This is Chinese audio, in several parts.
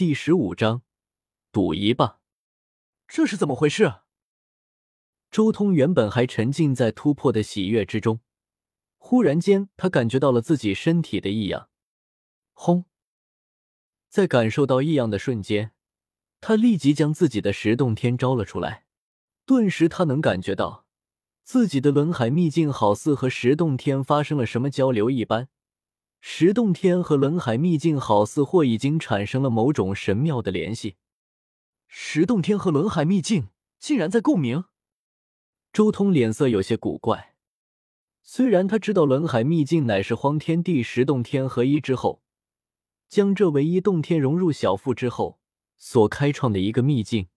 第十五章，赌一把。这是怎么回事？周通原本还沉浸在突破的喜悦之中，忽然间，他感觉到了自己身体的异样。轰！在感受到异样的瞬间，他立即将自己的十洞天招了出来。顿时，他能感觉到自己的轮海秘境好似和十洞天发生了什么交流一般。石洞天和轮海秘境好似或已经产生了某种神妙的联系。石洞天和轮海秘境竟然在共鸣。周通脸色有些古怪。虽然他知道轮海秘境乃是荒天地十洞天合一之后，将这唯一洞天融入小腹之后所开创的一个秘境，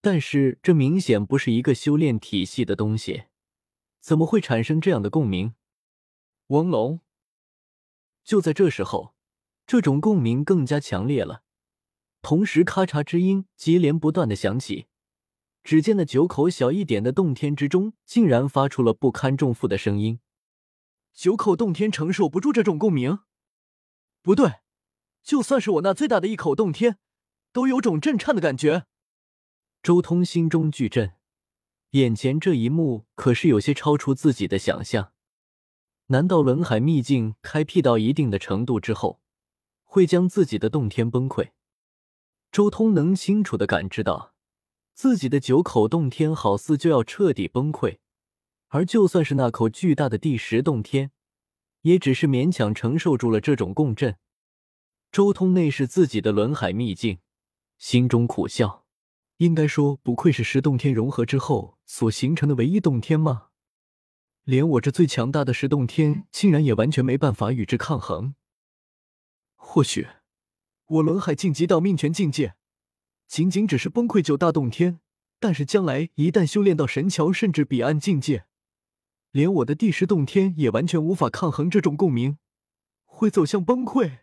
但是这明显不是一个修炼体系的东西，怎么会产生这样的共鸣？翁龙。就在这时候，这种共鸣更加强烈了，同时咔嚓之音接连不断的响起。只见那九口小一点的洞天之中，竟然发出了不堪重负的声音。九口洞天承受不住这种共鸣？不对，就算是我那最大的一口洞天，都有种震颤的感觉。周通心中巨震，眼前这一幕可是有些超出自己的想象。难道轮海秘境开辟到一定的程度之后，会将自己的洞天崩溃？周通能清楚的感知到，自己的九口洞天好似就要彻底崩溃，而就算是那口巨大的第十洞天，也只是勉强承受住了这种共振。周通内视自己的轮海秘境，心中苦笑：应该说，不愧是十洞天融合之后所形成的唯一洞天吗？连我这最强大的十洞天，竟然也完全没办法与之抗衡。或许，我轮海晋级到命权境界，仅仅只是崩溃九大洞天，但是将来一旦修炼到神桥甚至彼岸境界，连我的第十洞天也完全无法抗衡这种共鸣，会走向崩溃。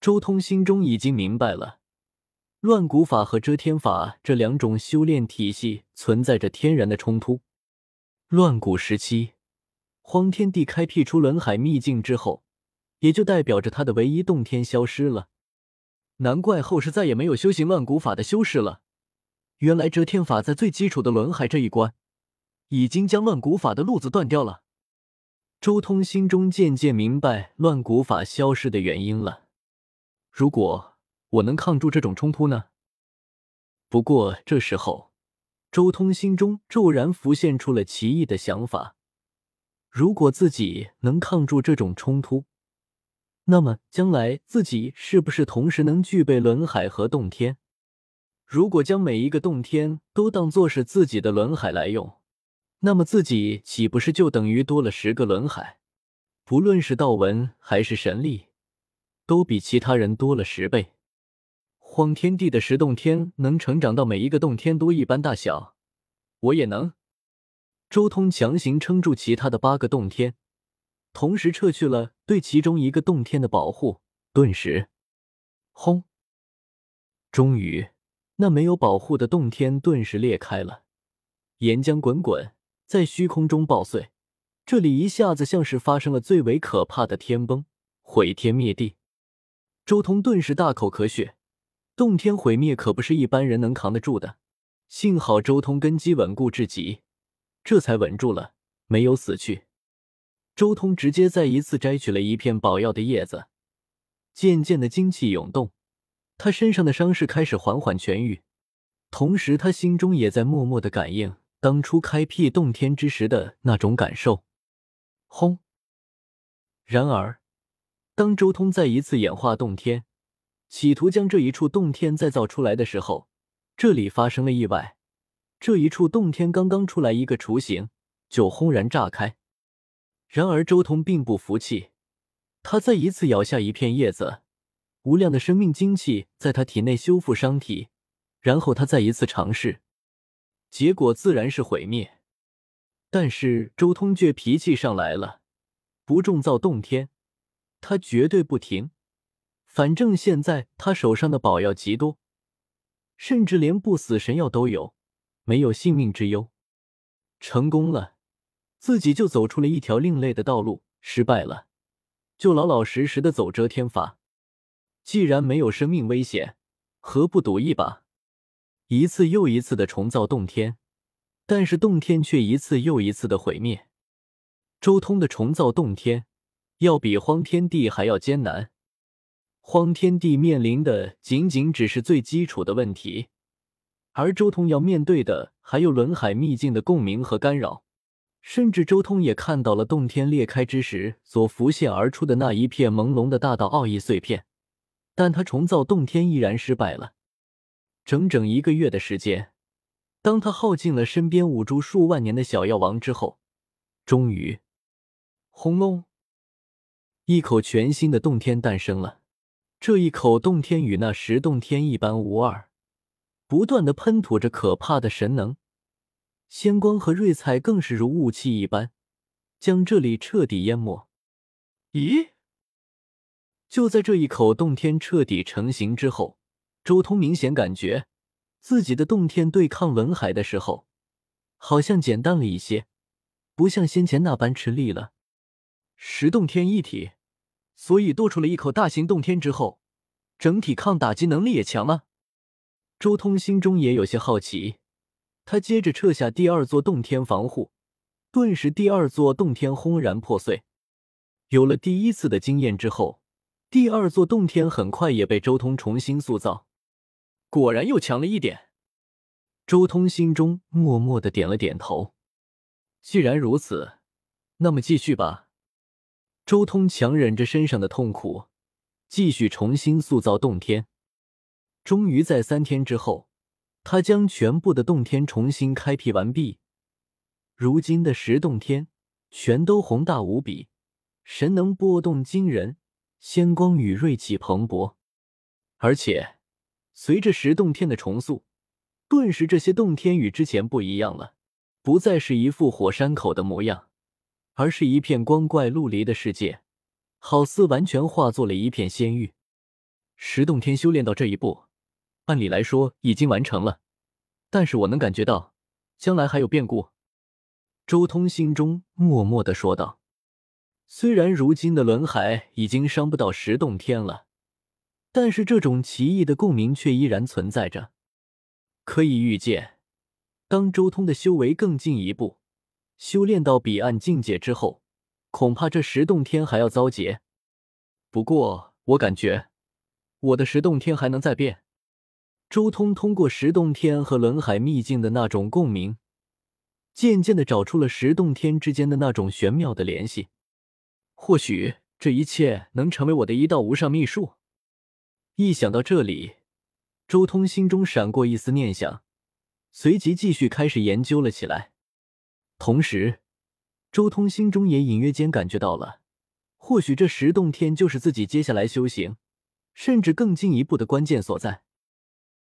周通心中已经明白了，乱古法和遮天法这两种修炼体系存在着天然的冲突。乱古时期，荒天帝开辟出轮海秘境之后，也就代表着他的唯一洞天消失了。难怪后世再也没有修行乱古法的修士了。原来遮天法在最基础的轮海这一关，已经将乱古法的路子断掉了。周通心中渐渐明白乱古法消失的原因了。如果我能抗住这种冲突呢？不过这时候。周通心中骤然浮现出了奇异的想法：如果自己能抗住这种冲突，那么将来自己是不是同时能具备轮海和洞天？如果将每一个洞天都当做是自己的轮海来用，那么自己岂不是就等于多了十个轮海？不论是道文还是神力，都比其他人多了十倍。荒天地的十洞天能成长到每一个洞天都一般大小，我也能。周通强行撑住其他的八个洞天，同时撤去了对其中一个洞天的保护。顿时，轰！终于，那没有保护的洞天顿时裂开了，岩浆滚滚，在虚空中爆碎。这里一下子像是发生了最为可怕的天崩，毁天灭地。周通顿时大口咳血。洞天毁灭可不是一般人能扛得住的，幸好周通根基稳固至极，这才稳住了，没有死去。周通直接再一次摘取了一片宝药的叶子，渐渐的精气涌动，他身上的伤势开始缓缓痊愈，同时他心中也在默默的感应当初开辟洞天之时的那种感受。轰！然而，当周通再一次演化洞天。企图将这一处洞天再造出来的时候，这里发生了意外。这一处洞天刚刚出来一个雏形，就轰然炸开。然而周通并不服气，他再一次咬下一片叶子，无量的生命精气在他体内修复伤体。然后他再一次尝试，结果自然是毁灭。但是周通却脾气上来了，不重造洞天，他绝对不停。反正现在他手上的宝药极多，甚至连不死神药都有，没有性命之忧。成功了，自己就走出了一条另类的道路；失败了，就老老实实的走遮天法。既然没有生命危险，何不赌一把？一次又一次的重造洞天，但是洞天却一次又一次的毁灭。周通的重造洞天，要比荒天地还要艰难。荒天地面临的仅仅只是最基础的问题，而周通要面对的还有轮海秘境的共鸣和干扰。甚至周通也看到了洞天裂开之时所浮现而出的那一片朦胧的大道奥义碎片，但他重造洞天依然失败了。整整一个月的时间，当他耗尽了身边五株数万年的小药王之后，终于，轰隆，一口全新的洞天诞生了。这一口洞天与那石洞天一般无二，不断的喷吐着可怕的神能，仙光和瑞彩更是如雾气一般，将这里彻底淹没。咦？就在这一口洞天彻底成型之后，周通明显感觉自己的洞天对抗文海的时候，好像简单了一些，不像先前那般吃力了。十洞天一体。所以多出了一口大型洞天之后，整体抗打击能力也强了。周通心中也有些好奇，他接着撤下第二座洞天防护，顿时第二座洞天轰然破碎。有了第一次的经验之后，第二座洞天很快也被周通重新塑造，果然又强了一点。周通心中默默的点了点头。既然如此，那么继续吧。周通强忍着身上的痛苦，继续重新塑造洞天。终于在三天之后，他将全部的洞天重新开辟完毕。如今的十洞天全都宏大无比，神能波动惊人，仙光与锐气蓬勃。而且，随着十洞天的重塑，顿时这些洞天与之前不一样了，不再是一副火山口的模样。而是一片光怪陆离的世界，好似完全化作了一片仙域。十洞天修炼到这一步，按理来说已经完成了，但是我能感觉到将来还有变故。周通心中默默的说道：“虽然如今的轮海已经伤不到十洞天了，但是这种奇异的共鸣却依然存在着。可以预见，当周通的修为更进一步。”修炼到彼岸境界之后，恐怕这十洞天还要遭劫。不过，我感觉我的十洞天还能再变。周通通过十洞天和轮海秘境的那种共鸣，渐渐的找出了十洞天之间的那种玄妙的联系。或许这一切能成为我的一道无上秘术。一想到这里，周通心中闪过一丝念想，随即继续开始研究了起来。同时，周通心中也隐约间感觉到了，或许这十洞天就是自己接下来修行，甚至更进一步的关键所在。